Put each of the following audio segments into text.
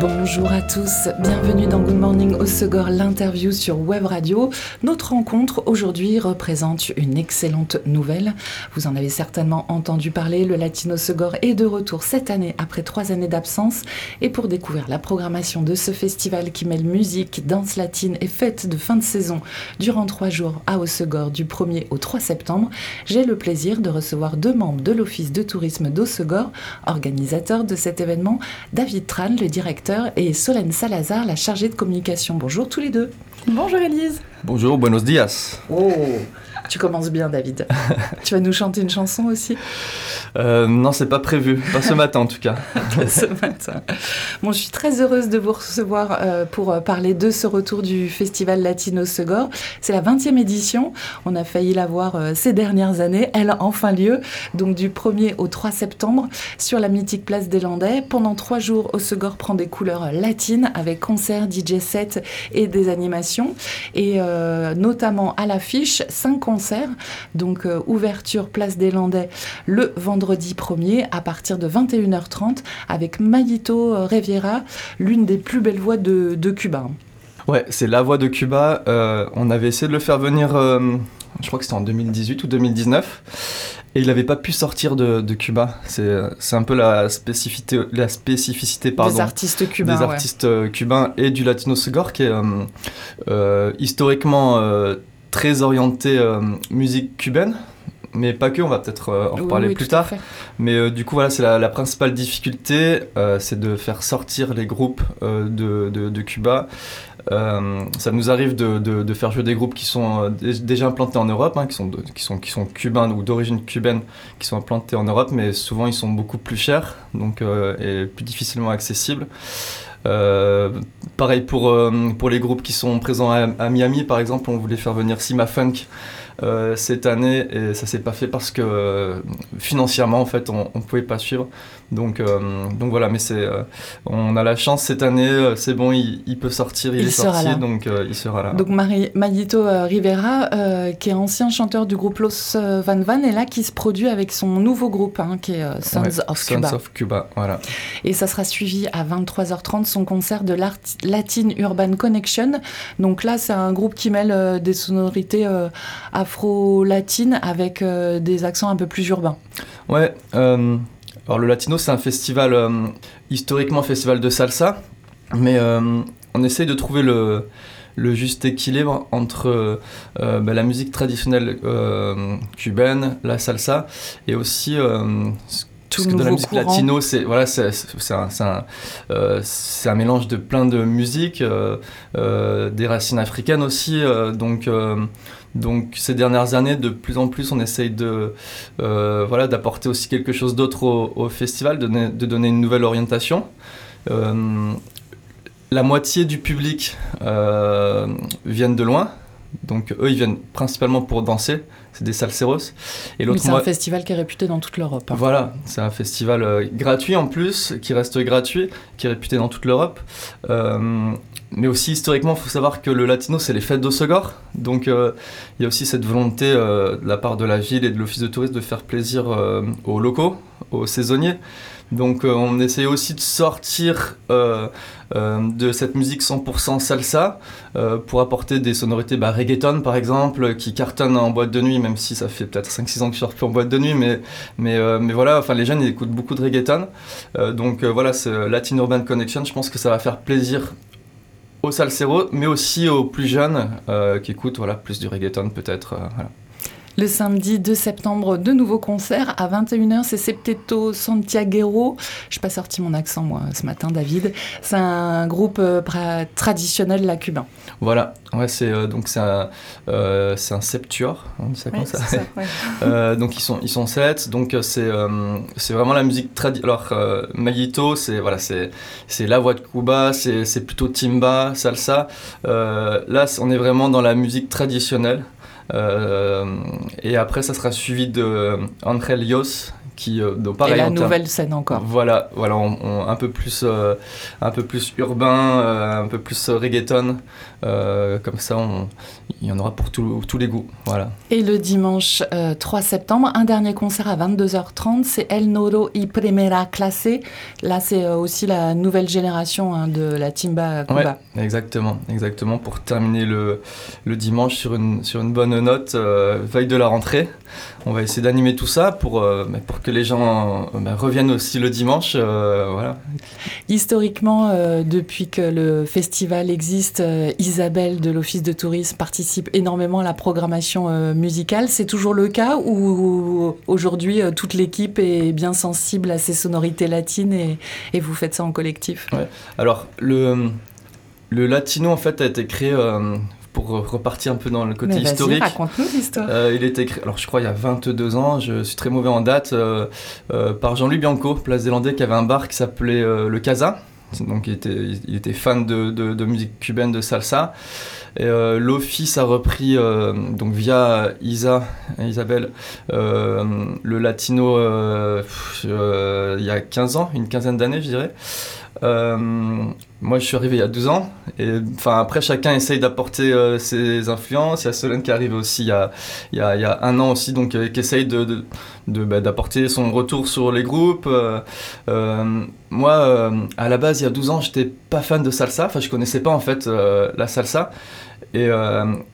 Bonjour à tous, bienvenue dans Good Morning Osegor, l'interview sur Web Radio. Notre rencontre aujourd'hui représente une excellente nouvelle. Vous en avez certainement entendu parler, le Latino Osegor est de retour cette année après trois années d'absence. Et pour découvrir la programmation de ce festival qui mêle musique, danse latine et fête de fin de saison durant trois jours à Osegor du 1er au 3 septembre, j'ai le plaisir de recevoir deux membres de l'Office de tourisme d'Osegor, organisateur de cet événement, David Tran, le directeur et Solène Salazar, la chargée de communication. Bonjour tous les deux. Bonjour Elise. Bonjour, buenos dias. Oh, tu commences bien David. tu vas nous chanter une chanson aussi? Euh, Non, c'est pas prévu. Pas ce matin en tout cas. ce matin. Bon, je suis très heureuse de vous recevoir euh, pour euh, parler de ce retour du Festival Latino Segor. C'est la 20e édition. On a failli l'avoir euh, ces dernières années. Elle a enfin lieu, donc du 1er au 3 septembre, sur la mythique place des Landais. Pendant trois jours, Osegor prend des couleurs latines avec concerts, DJ sets et des animations. Et notamment à l'affiche, cinq concerts. Donc ouverture place des Landais le vendredi 1er à partir de 21h30 avec Mayito Riviera, l'une des plus belles voix de, de Cuba. Ouais, c'est la voix de Cuba. Euh, on avait essayé de le faire venir, euh, je crois que c'était en 2018 ou 2019. Et il n'avait pas pu sortir de, de Cuba. C'est un peu la spécificité, la spécificité pardon, des artistes cubains. des artistes euh, cubains et du Latino Segor qui est euh, historiquement très orienté musique cubaine. Mais pas que, on va peut-être euh, en reparler oui, plus tard. Mais euh, du coup, voilà, c'est la, la principale difficulté, euh, c'est de faire sortir les groupes de, de, de Cuba. Ça nous arrive de, faire jouer des groupes qui sont dé- déjà implantés en Europe, hein, qui, sont de- qui, sont, qui sont cubains ou d'origine cubaine, qui sont implantés en Europe, mais souvent ils sont beaucoup plus chers donc, et plus difficilement accessibles. Euh, pareil pour, euh, pour les groupes qui sont présents à, à Miami, par exemple, on voulait faire venir Sima Funk cette année et ça s'est pas fait parce que euh, financièrement en fait on, on pouvait pas suivre donc euh, donc voilà mais c'est euh, on a la chance cette année euh, c'est bon il, il peut sortir il, Il est sera sorti là. donc il sera là Donc Mari- Mayito euh, Rivera, qui est ancien chanteur du groupe Los Van Van, est là qui se produit avec son nouveau groupe, hein, qui est Sons Ouais, of Sons Cuba. of Cuba voilà Et ça sera suivi à 23h30 son concert de l'Art Latin Urban Connection. Donc là, c'est un groupe qui mêle euh, des sonorités euh, afro-latines avec euh, des accents un peu plus urbains. ouais alors le Latino c'est un festival euh, historiquement festival de salsa mais euh, on essaye de trouver le le juste équilibre entre euh, bah, la musique traditionnelle cubaine, la salsa, et aussi Tout parce que dans la musique courant. latino, c'est voilà, c'est un, euh, mélange de plein de musiques, euh, euh, des racines africaines aussi. donc, donc ces dernières années, de plus en plus, on essaye de euh, voilà d'apporter aussi quelque chose d'autre au, festival, de, donner- de donner une nouvelle orientation. Euh, la moitié du public euh, viennent de loin. Donc eux, ils viennent principalement pour danser. C'est des salseros. Et l'autre c'est un festival qui est réputé dans toute l'Europe. hein. voilà, c'est un festival euh, gratuit en plus, qui reste gratuit, qui est réputé dans toute l'Europe. Euh, mais aussi historiquement, il faut savoir que le latino, c'est les fêtes d'Ossegor. Donc euh, il y a aussi cette volonté de la part de la ville et de l'office de tourisme de faire plaisir aux locaux, aux saisonniers. Donc euh, on essaie aussi de sortir euh, euh, de cette musique 100% salsa pour apporter des sonorités bah, reggaeton par exemple qui cartonnent en boîte de nuit même si ça fait peut-être 5-6 ans que je sors plus en boîte de nuit mais, mais, voilà enfin les jeunes ils écoutent beaucoup de reggaeton donc voilà c'est Latin Urban Connection je pense que ça va faire plaisir aux salseros mais aussi aux plus jeunes qui écoutent plus du reggaeton peut-être. Le samedi 2 septembre, de nouveaux concerts. À 21h, c'est Septeto Santiaguero. Je n'ai pas sorti mon accent, moi, ce matin, David. C'est un groupe euh, traditionnel la cubain. Voilà, ouais, c'est euh, donc c'est un, euh, c'est un septuor, on dit ça comme Ouais, ça. c'est ça, ouais. Donc ils sont ils sont sept, donc c'est c'est vraiment la musique tradi. Alors Mayito, c'est voilà c'est c'est la voix de Cuba, c'est plutôt timba, salsa. Là on est vraiment dans la musique traditionnelle. Euh, et après ça sera suivi de Angel Yos qui donc, pareil, Et la nouvelle scène encore. Voilà, voilà, un peu plus, un peu plus urbain, un peu plus reggaeton. comme ça, il y en aura pour tous les goûts. Voilà. Et le dimanche 3 septembre, un dernier concert à 22h30, c'est El Noro y Primera Clase. Là, c'est aussi la nouvelle génération hein, de la timba Cuba. exactement, exactement. Pour terminer le, le dimanche sur une, sur une bonne note, veille de la rentrée on va essayer d'animer tout ça pour, euh, bah, pour que les gens euh, bah, reviennent aussi le dimanche. Euh, voilà. Historiquement, depuis que le festival existe, Isabelle de l'Office de tourisme participe énormément à la programmation musicale. C'est toujours le cas ou aujourd'hui toute l'équipe est bien sensible à ces sonorités latines et, et vous faites ça en collectif? Alors, le, le latino en fait a été créé pour repartir un peu dans le côté historique. raconte-nous l'histoire. Euh, il était écrit, alors je crois il y a 22 ans, je suis très mauvais en date, euh, euh, par Jean-Louis Bianco, place des Landais, qui avait un bar qui s'appelait Le Casa. Donc il était, il était fan de, de, musique cubaine, de salsa. Et l'office a repris, donc via Isa, Isabelle, le latino il y a 15 ans, une quinzaine d'années je dirais. Euh, moi, je suis arrivé il y a 12 ans. Et après, chacun essaye d'apporter euh, ses influences. Il y a Solène qui est arrivé aussi il y a, un an aussi, donc euh, qui essaye bah, d'apporter son retour sur les groupes. moi, à la base, il y a 12 ans, j'étais pas fan de salsa. Enfin, je connaissais pas en fait la salsa. Et,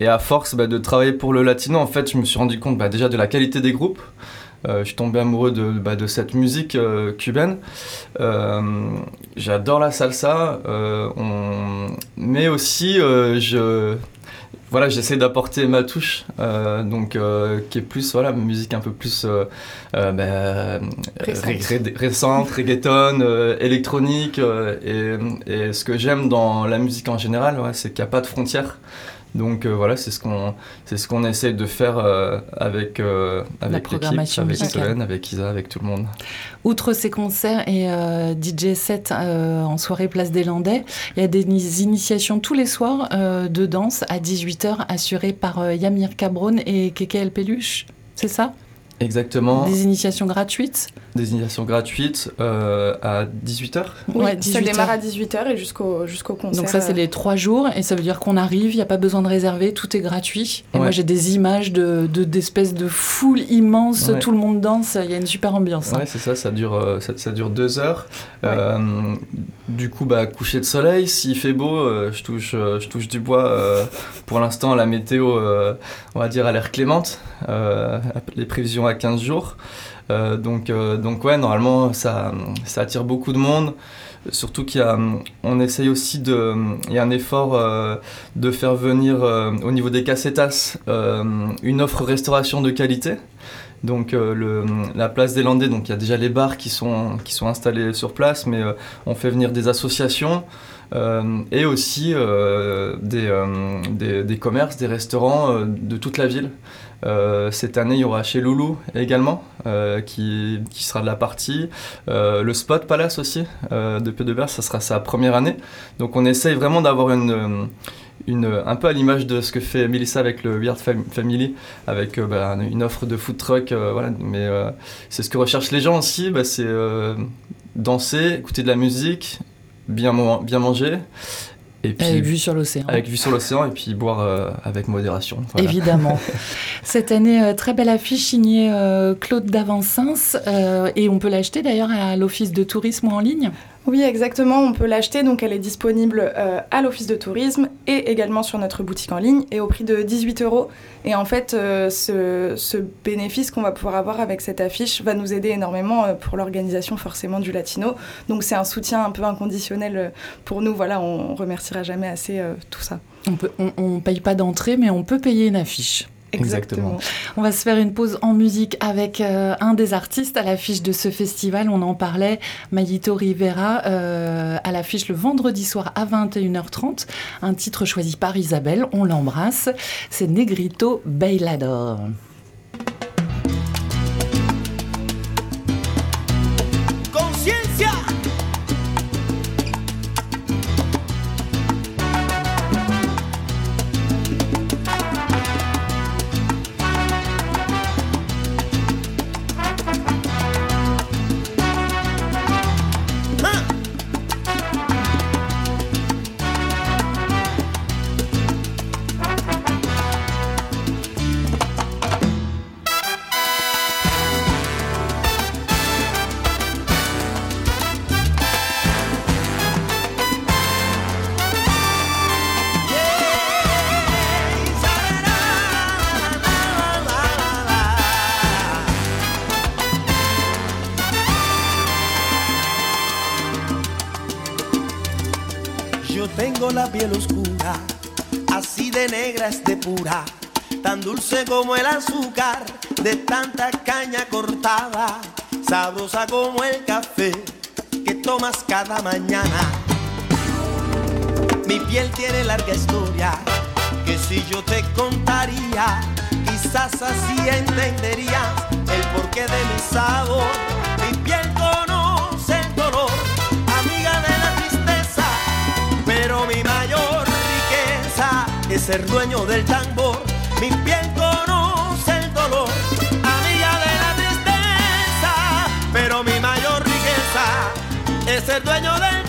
et à force bah, de travailler pour le latino, en fait, je me suis rendu compte bah, déjà de la qualité des groupes. Euh, je suis tombé amoureux de, bah, de cette musique euh, cubaine. Euh, j'adore la salsa, mais aussi je voilà, j'essaie d'apporter ma touche, donc qui est plus voilà, musique un peu plus bah, récente, reggaeton, électronique. Et, et, ce que j'aime dans la musique en général, c'est qu'il n'y a pas de frontières. Donc euh, voilà, c'est ce qu'on c'est ce qu'on essaie de faire euh, avec euh, avec l'équipe, avec Solène, avec Isa, avec tout le monde. Outre ces concerts et DJ set en soirée Place des Landais, il y a des initiations tous les soirs de danse à 18h assurées par Yamir Cabron et Keke El Peluche. C'est ça? Exactement. Des initiations gratuites Des initiations gratuites euh, à 18h Oui, ça démarre à 18h et jusqu'au jusqu'au concert. Donc ça, c'est les trois jours et ça veut dire qu'on arrive, il n'y a pas besoin de réserver, tout est gratuit. Et moi, j'ai des images de, d'espèces de, foule immense, tout le monde danse, il y a une super ambiance. Hein. Ouais, c'est ça, ça dure, euh, ça, dure deux heures. Euh, du coup, bah, coucher de soleil, s'il fait beau, je, touche, je touche du bois. pour l'instant, la météo, on va dire, a l'air clémente. les prévisions à 15 jours. Euh, donc, euh, donc ouais, normalement, ça, attire beaucoup de monde. Surtout qu'il essaye aussi de, il y a un effort euh, de faire venir au niveau des cassetas une offre restauration de qualité. Donc la place des Landais, donc il y a déjà les bars qui sont, qui sont installés sur place, mais on fait venir des associations et aussi des, des, commerces, des restaurants de toute la ville. Euh, cette année, il y aura chez Loulou également, euh, qui, qui, sera de la partie. Euh, le Spot Palace aussi, de Peu de ça sera sa première année. Donc on essaye vraiment d'avoir une, une, un peu à l'image de ce que fait Melissa avec le Weird Family, avec bah, une offre de food truck. voilà, mais c'est ce que recherchent les gens aussi, bah, c'est danser, écouter de la musique, bien manger et puis, avec vue sur l'océan. Avec vue sur l'océan et puis boire euh, avec modération. Évidemment. Cette année, euh, très belle affiche signée euh, Claude Davancins et on peut l'acheter d'ailleurs à l'Office de tourisme ou en ligne oui, exactement. On peut l'acheter. Donc, elle est disponible euh, à l'office de tourisme et également sur notre boutique en ligne et au prix de 18 euros. Et en fait, euh, ce, bénéfice qu'on va pouvoir avoir avec cette affiche va nous aider énormément euh, pour l'organisation forcément du Latino. Donc, c'est un soutien un peu inconditionnel pour nous. Voilà, on remerciera jamais assez tout ça. On ne paye pas d'entrée, mais on peut payer une affiche. Exactement. On va se faire une pause en musique avec euh, un des artistes à l'affiche de ce festival. On en parlait, Mayito Rivera, euh, à l'affiche le vendredi soir à 21h30. Un titre choisi par Isabelle, on l'embrasse. C'est Negrito Bailador. Dulce como el azúcar de tanta caña cortada, sabrosa como el café que tomas cada mañana. Mi piel tiene larga historia que si yo te contaría, quizás así entenderías el porqué de mi sabor. Mi piel conoce el dolor, amiga de la tristeza, pero mi mayor riqueza es ser dueño del tambor. Mi piel conoce el dolor a mi de la tristeza, pero mi mayor riqueza es el dueño de.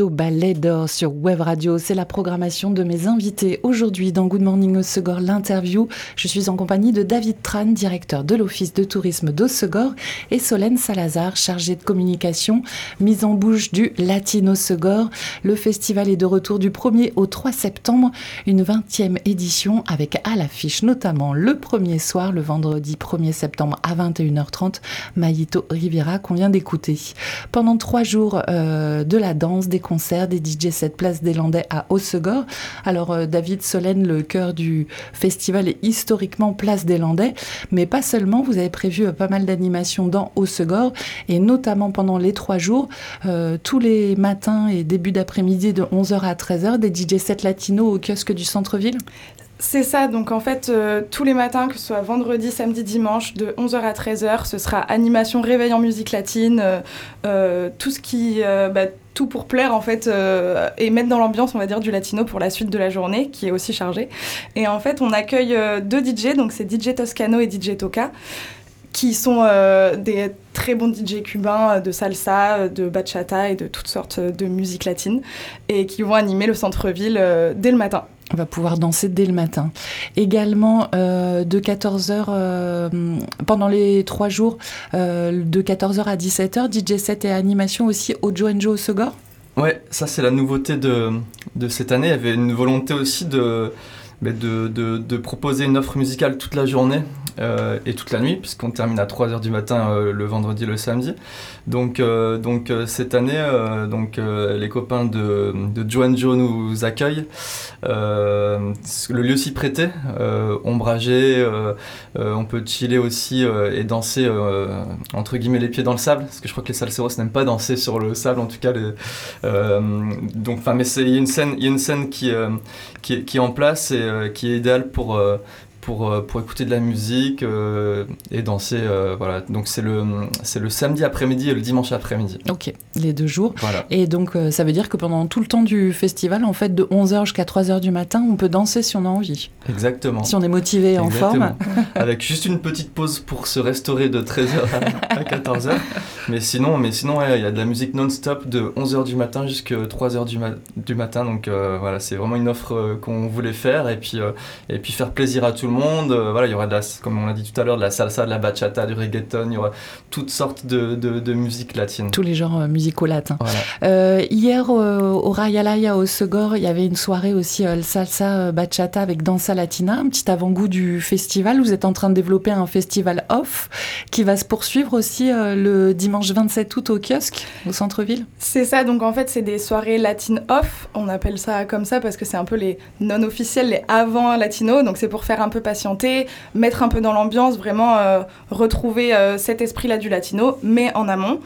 Negrito Ballet d'Or sur Web Radio. C'est la programmation de mes invités aujourd'hui dans Good Morning Osegor, l'interview. Je suis en compagnie de David Tran, directeur de l'Office de tourisme d'Osegor, et Solène Salazar, chargée de communication, mise en bouche du Latino Segor. Le festival est de retour du 1er au 3 septembre, une 20e édition avec à l'affiche notamment le premier soir, le vendredi 1er septembre à 21h30, Maïto Rivera qu'on vient d'écouter. Pendant trois jours euh, de la danse, des concerts, des DJ set place des Landais à Hossegor. Alors euh, David Solène, le cœur du festival est historiquement place des Landais, mais pas seulement. Vous avez prévu euh, pas mal d'animations dans Hossegor et notamment pendant les trois jours, euh, tous les matins et début d'après-midi de 11h à 13h, des DJ sets latinos au kiosque du centre-ville. C'est ça, donc en fait, euh, tous les matins, que ce soit vendredi, samedi, dimanche, de 11h à 13h, ce sera animation, réveil en musique latine, euh, euh, tout ce qui. bah, tout pour plaire en fait et mettre dans l'ambiance on va dire du latino pour la suite de la journée qui est aussi chargée et en fait on accueille deux DJ donc c'est DJ Toscano et DJ Toca qui sont des très bons DJ cubains de salsa, de bachata et de toutes sortes de musique latine et qui vont animer le centre-ville dès le matin. On va pouvoir danser dès le matin. Également, euh, de 14h, pendant les trois jours, euh, de 14h à 17h, DJ set et animation aussi au Joe au Segor. Ouais, ça c'est la nouveauté de, cette année. Il y avait une volonté aussi de proposer une offre musicale toute la journée euh, et toute la nuit, puisqu'on termine à 3h du matin euh, le vendredi et le samedi. Donc, euh, donc cette année, donc, les copains de, de Joe Joe nous accueillent. Le lieu s'y prêtait, ombragé, on peut chiller aussi et danser entre guillemets les pieds dans le sable, parce que je crois que les salseros n'aiment pas danser sur le sable, en tout cas. Les, donc, mais il y a une scène, qui, qui, qui est en place et qui est idéale pour pour, euh, pour écouter de la musique euh, et danser. euh, voilà. Donc c'est le, c'est le samedi après-midi et le dimanche après-midi. Ok, les deux jours. Voilà. Et donc, euh, ça veut dire que pendant tout le temps du festival, en fait, de 11h jusqu'à 3h du matin, on peut danser si on a envie. Exactement. Si on est motivé et en forme. Avec juste une petite pause pour se restaurer de 13h à 14h. Mais sinon, mais sinon ouais, il y a de la musique non-stop de 11h du matin jusqu'à 3h du, ma- du matin. Donc voilà, c'est vraiment une offre qu'on voulait faire et puis, et puis faire plaisir à tout le monde. Euh, voilà, il y aura, de la, comme on l'a dit tout à l'heure, de la salsa, de la bachata, du reggaeton, il y aura toutes sortes de, de, de musique latine. Tous les genres euh, musicaux latins. Voilà. Euh, hier, euh, au Rayalaya, au Segor, il y avait une soirée aussi euh, le salsa euh, bachata avec dansa latina, un petit avant-goût du festival. Vous êtes en train de développer un festival off qui va se poursuivre aussi euh, le dimanche 27 août au kiosque, au centre-ville. C'est ça, donc en fait, c'est des soirées latine off. On appelle ça comme ça parce que c'est un peu les non officiels, les avant latino. Donc c'est pour faire un peu patienter, mettre un peu dans l'ambiance, vraiment euh, retrouver euh, cet esprit-là du latino, mais en amont.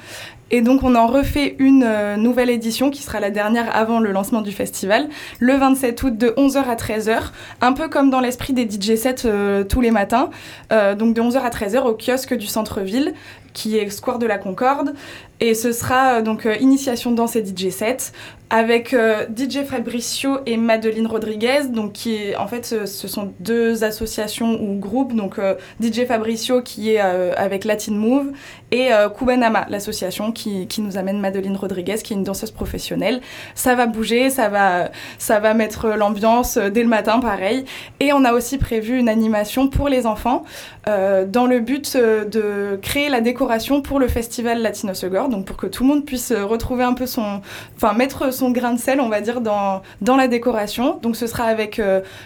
Et donc on en refait une euh, nouvelle édition qui sera la dernière avant le lancement du festival, le 27 août de 11h à 13h, un peu comme dans l'esprit des DJ sets euh, tous les matins, Euh, donc de 11h à 13h au kiosque du centre-ville qui est Square de la Concorde. Et ce sera donc initiation dans ces DJ sets avec DJ Fabricio et Madeline Rodriguez, donc qui est, en fait ce, sont deux associations ou groupes, donc DJ Fabricio qui est avec Latin Move et Kubanama, l'association qui, qui nous amène Madeline Rodriguez, qui est une danseuse professionnelle. Ça va bouger, ça va, ça va mettre l'ambiance euh, dès le matin, pareil. Et on a aussi prévu une animation pour les enfants euh, dans le but euh, de créer la décoration pour le festival Latino Segor, donc pour que tout le monde puisse retrouver un peu son, enfin mettre son grain de sel, on va dire, dans, dans la décoration. Donc ce sera avec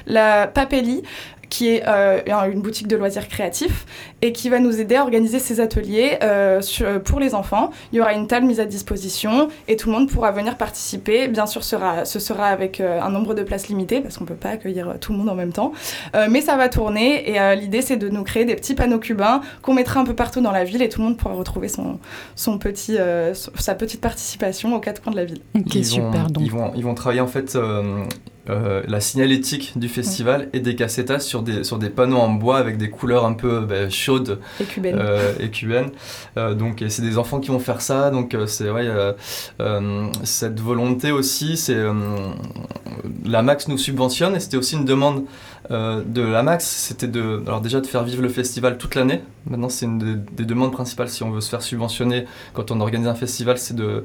la Papelli qui est euh, une boutique de loisirs créatifs et qui va nous aider à organiser ces ateliers euh, sur- pour les enfants. Il y aura une table mise à disposition et tout le monde pourra venir participer. Bien sûr, sera, ce sera avec euh, un nombre de places limité parce qu'on ne peut pas accueillir euh, tout le monde en même temps. Euh, mais ça va tourner et euh, l'idée c'est de nous créer des petits panneaux cubains qu'on mettra un peu partout dans la ville et tout le monde pourra retrouver son, son petit, euh, sa petite participation aux quatre coins de la ville. Ok, ils super. Vont, donc. ils, vont, ils vont travailler en fait euh, la signalétique du festival et des cassetas sur des, sur des panneaux en bois avec des couleurs un peu ben, chaudes Et cubaine. euh, et cubaines. Euh, donc c'est des enfants qui vont faire ça. Donc c'est ouais, cette volonté aussi. C'est la Max nous subventionne et c'était aussi une demande euh, de la Max. C'était de alors déjà de faire vivre le festival toute l'année. Maintenant c'est une des, des demandes principales si on veut se faire subventionner quand on organise un festival, c'est de,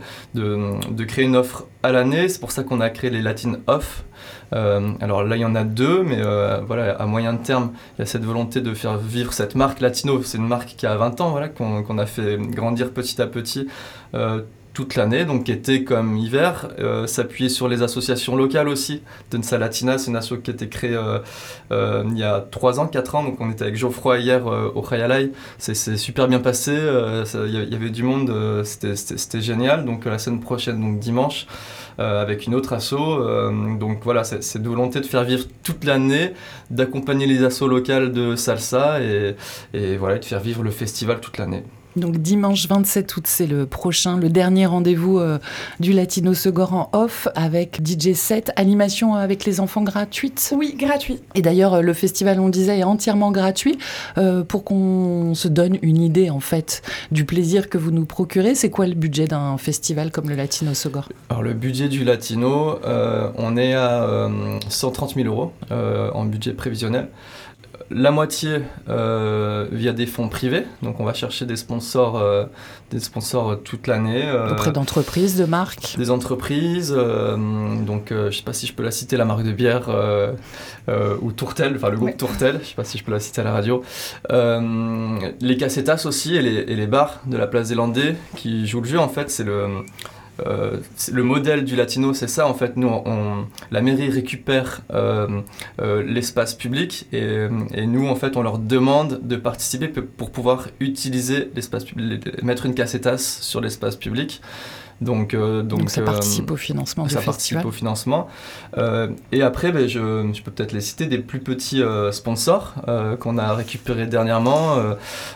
créer une offre à l'année. C'est pour ça qu'on a créé les Latin Off. Euh, alors là, il y en a deux, mais euh, voilà, à moyen terme, il y a cette volonté de faire vivre cette marque Latino. C'est une marque qui a 20 ans, voilà, qu'on a fait grandir petit à petit. Toute l'année, donc été comme hiver, euh, s'appuyer sur les associations locales aussi. Densa Latina, c'est une asso qui a été créée euh, euh, il y a 3 ans, 4 ans, donc on était avec Geoffroy hier euh, au Khayalai, c'est super bien passé, euh, il y, avait du monde, euh, c'était- génial, donc la semaine prochaine, donc dimanche, avec une autre asso, donc voilà, c'est c'est de volonté de faire vivre toute l'année, d'accompagner les assos locales de salsa et, et voilà, de faire vivre le festival toute l'année. Donc dimanche 27 août, c'est le prochain, le dernier rendez-vous euh, du Latino Segor en off avec DJ 7, animation avec les enfants gratuite. Oui, gratuit. Et d'ailleurs, euh, le festival, on le disait, est entièrement gratuit euh, pour qu'on se donne une idée en fait du plaisir que vous nous procurez. C'est quoi le budget d'un festival comme le Latino Segor? Alors le budget du Latino, euh, on est à euh, 130 000 euros euh, en budget prévisionnel. La moitié euh, via des fonds privés, donc on va chercher des sponsors, euh, des sponsors toute l'année. euh, Auprès d'entreprises, de marques des entreprises, donc je sais pas si je peux la citer, la marque de bière ou Tourtel, enfin le groupe Ouais. Tourtel, je sais pas si je peux la citer à la radio. Les cassetas aussi et les, et les bars de la place des Landais qui jouent le jeu en fait, c'est le euh, le modèle du latino, c'est ça en fait. Nous, la mairie récupère euh, euh, l'espace public et, nous en fait, on leur demande de participer pe- pour pouvoir utiliser l'espace public, mettre une cassetas sur l'espace public. Donc, euh, donc, Donc, ça euh, participe au financement du ça festival. participe au financement. Euh, et après, ben, je, je peux peut-être les citer, des plus petits sponsors qu'on a récupérés dernièrement.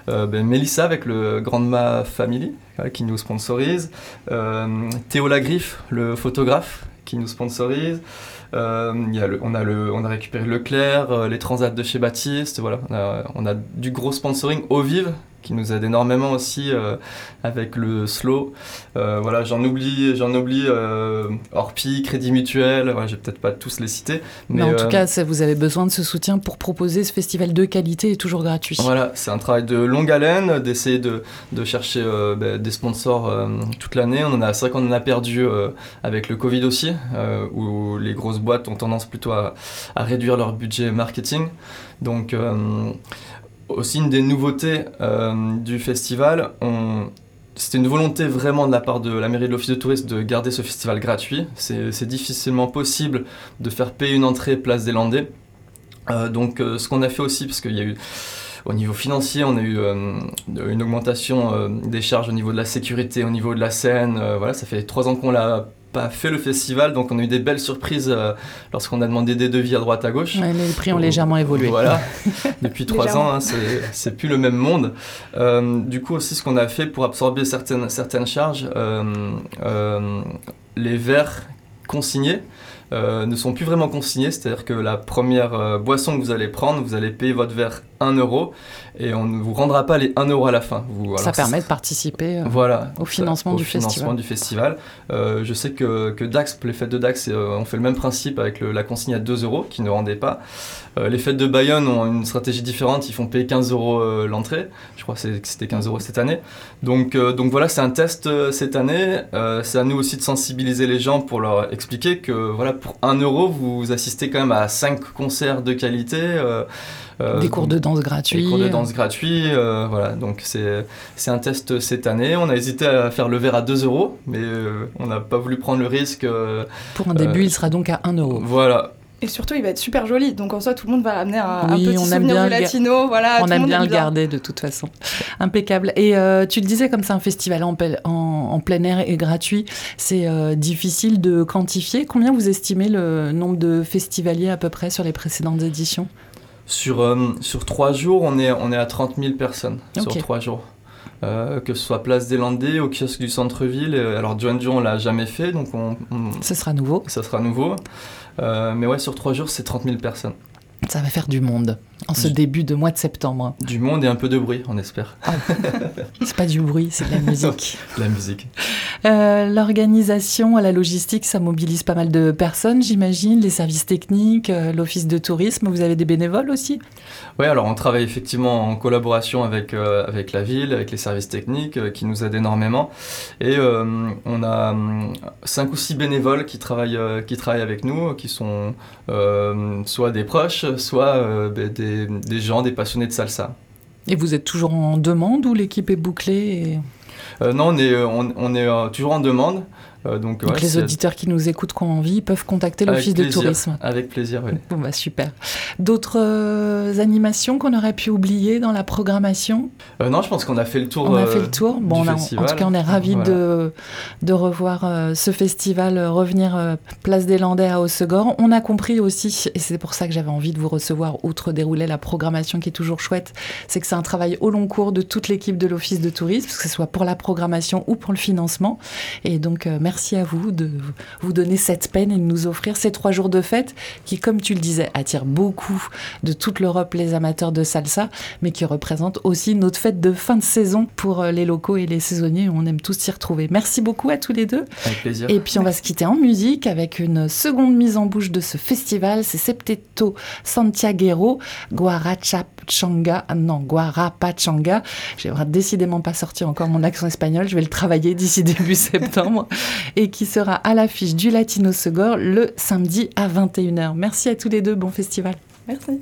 Ben, Mélissa avec le Grandma Family qui nous sponsorise. Théo Lagriffe, le photographe, qui nous sponsorise. Euh, il y a le- on, a le, on a récupéré Leclerc, euh, les Transats de chez Baptiste. Voilà, on a, on a du gros sponsoring au vive qui nous aide énormément aussi euh, avec le slow. Euh, voilà, j'en oublie, j'en oublie euh, Orpi, Crédit Mutuel, ouais, je vais peut-être pas tous les citer. Mais, en tout cas, ça- vous avez besoin de ce soutien pour proposer ce festival de qualité et toujours gratuit. Voilà, c'est un travail de longue haleine, d'essayer de, de chercher ben, des sponsors toute l'année. On en a, c'est vrai qu'on en a perdu avec le Covid aussi, où les grosses boîtes ont tendance plutôt à, à réduire leur budget marketing. Donc, euh, aussi une des nouveautés euh, du festival, c'était une volonté vraiment de la part de la mairie de l'Office de tourisme de garder ce festival gratuit. C'est, difficilement possible de faire payer une entrée place des Landais. Euh, donc, euh, ce qu'on a fait aussi, parce qu'il y a eu au niveau financier, on a eu une augmentation des charges au niveau de la sécurité, au niveau de la scène. voilà, ça fait trois ans qu'on l'a pas fait le festival, donc on a eu des belles surprises euh, lorsqu'on a demandé des devis à droite à gauche. Ouais, les prix ont légèrement évolué. Voilà, depuis trois ans, hein, c'est- c'est plus le même monde. Euh, du coup, aussi, ce qu'on a fait pour absorber certaines, certaines charges, euh, euh, les verres consignés euh, ne sont plus vraiment consignés, c'est-à-dire que la première euh, boisson que vous allez prendre, vous allez payer votre verre 1 euro et on ne vous rendra pas les 1 euro à la fin. Vous, ça permet de participer. euh, voilà, au ça- financement au du financement festival. du festival. Euh, je sais que, que Dax, les fêtes de Dax, euh, on fait le même principe avec le- la consigne à 2 euros qui ne rendait pas. Euh, les fêtes de Bayonne ont une stratégie différente, ils font payer 15 euros l'entrée. Je crois que c'était 15 euros cette année. Donc, donc voilà, c'est un test cette année. C'est à nous aussi de sensibiliser les gens pour leur expliquer que voilà, pour 1 euro, vous assistez quand même à 5 concerts de qualité. des cours de danse gratuits. des cours de danse gratuits, euh, voilà, donc c'est c'est un test cette année. On a hésité à faire le verre à 2 euros, mais euh, on n'a pas voulu prendre le risque. euh, Pour un début, Euh, il sera donc à 1 euro. voilà, Et surtout, il va être super joli. Donc en soi, tout le monde va ramener un, un petit on souvenir du latino. Voilà, On tout aime bien le bien. garder de toute façon. Impeccable. Et euh, tu le disais, comme c'est un festival en, pel- en- en plein air et gratuit, c'est euh, difficile de quantifier. Combien vous estimez le nombre de festivaliers à peu près sur les précédentes éditions? Sur, euh, sur 3 jours, on est, on est à 30 000 personnes sur 3 jours. Euh, que ce soit Place des Landais, au kiosque du centre-ville. Euh, Alors, John John, on l'a jamais fait, donc on, on- Ce sera nouveau. ça sera nouveau. Euh, mais ouais, sur 3 jours, c'est 30 000 personnes. Ça va faire du monde en ce début de mois de septembre. Du monde et un peu de bruit, on espère. C'est pas du bruit, c'est de la musique. La musique. Euh, L'organisation, la logistique, ça mobilise pas mal de personnes, j'imagine. Les services techniques, euh, l'office de tourisme. Vous avez des bénévoles aussi? Oui, alors on travaille effectivement en collaboration avec, euh, avec la ville, avec les services techniques euh, qui nous aident énormément. Et on a cinq ou six bénévoles qui travaillent, qui travaillent avec nous, qui sont soit des proches, soit ben, des, des gens, des passionnés de salsa. Et vous êtes toujours en demande ou l'équipe est bouclée et- Euh, non, on est, on, on est euh, toujours en demande. Euh, donc, Donc ouais, les auditeurs qui nous écoutent, qui ont envie, peuvent contacter l'Office de tourisme. Avec plaisir, oui. Bon bah super. D'autres euh, animations qu'on aurait pu oublier dans la programmation? Euh, non, je pense qu'on a fait le tour. On a fait le tour. Bon, du on a- en tout cas, on est ravis Voilà. de, de revoir ce festival revenir Place des Landais à Hossegor. On a compris aussi, et c'est pour ça que j'avais envie de vous recevoir, outre dérouler la programmation qui est toujours chouette, c'est que c'est un travail au long cours de toute l'équipe de l'Office de tourisme, que ce soit pour la programmation ou pour le financement. Et donc, euh, merci à vous de vous donner cette peine et de nous offrir ces trois jours de fête qui, comme tu le disais, attirent beaucoup de toute l'Europe les amateurs de salsa, mais qui représentent aussi notre fête de fin de saison pour euh, les locaux et les saisonniers. On aime tous s'y retrouver. Merci beaucoup à tous les deux. Avec plaisir. Et puis on va se quitter en musique avec une seconde mise en bouche de ce festival. C'est Septeto Santiaguero, Guarachanga. ah Non, Guarapachanga. J'ai décidément pas sorti encore mon accent espagnol. Je vais le travailler d'ici début septembre. Et qui sera à l'affiche du Latino Segor le samedi à 21h. Merci à tous les deux. Bon festival. Merci.